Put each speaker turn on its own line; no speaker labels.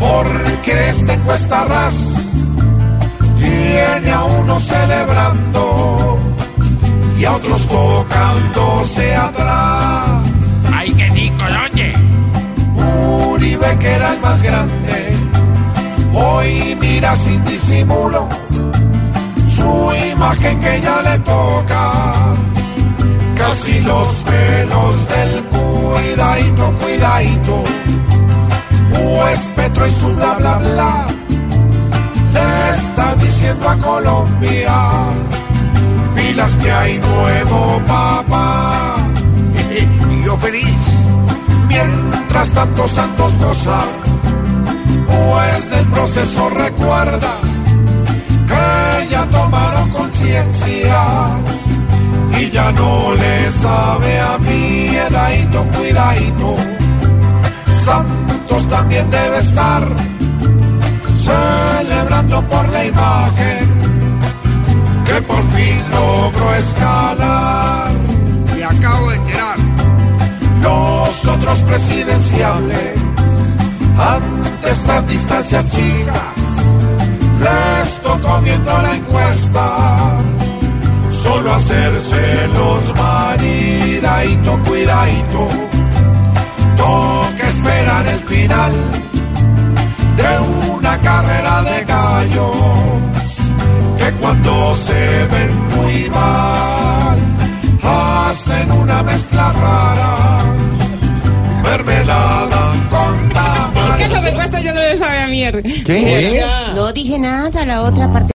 porque esta encuesta ras tiene a unos celebrando y a otros tocándose atrás.
¡Ay, qué rico, oye!
Uribe, que era el más grande, hoy mira sin disimulo su imagen que ya le toca. Casi los pelos del cuidadito, cuidadito. Pues Petro y su bla bla bla le está diciendo a Colombia, pilas que hay nuevo papá. Y yo feliz, mientras tanto Santos goza, pues del proceso recuerda que ya tomaron conciencia y ya no le sabe a miedadito, cuidadito. También debe estar celebrando por la imagen que por fin logró escalar.
Me acabo de enterar.
Los otros presidenciales, ante estas distancias chicas, les tocó viendo la encuesta. Solo hacerse los maridadito, cuidadito. El final de una carrera de gallos que cuando se ven muy mal hacen una mezcla rara, mermelada con tamal.
Que esa respuesta yo no le sabe a mierda.
No dije nada, la otra parte.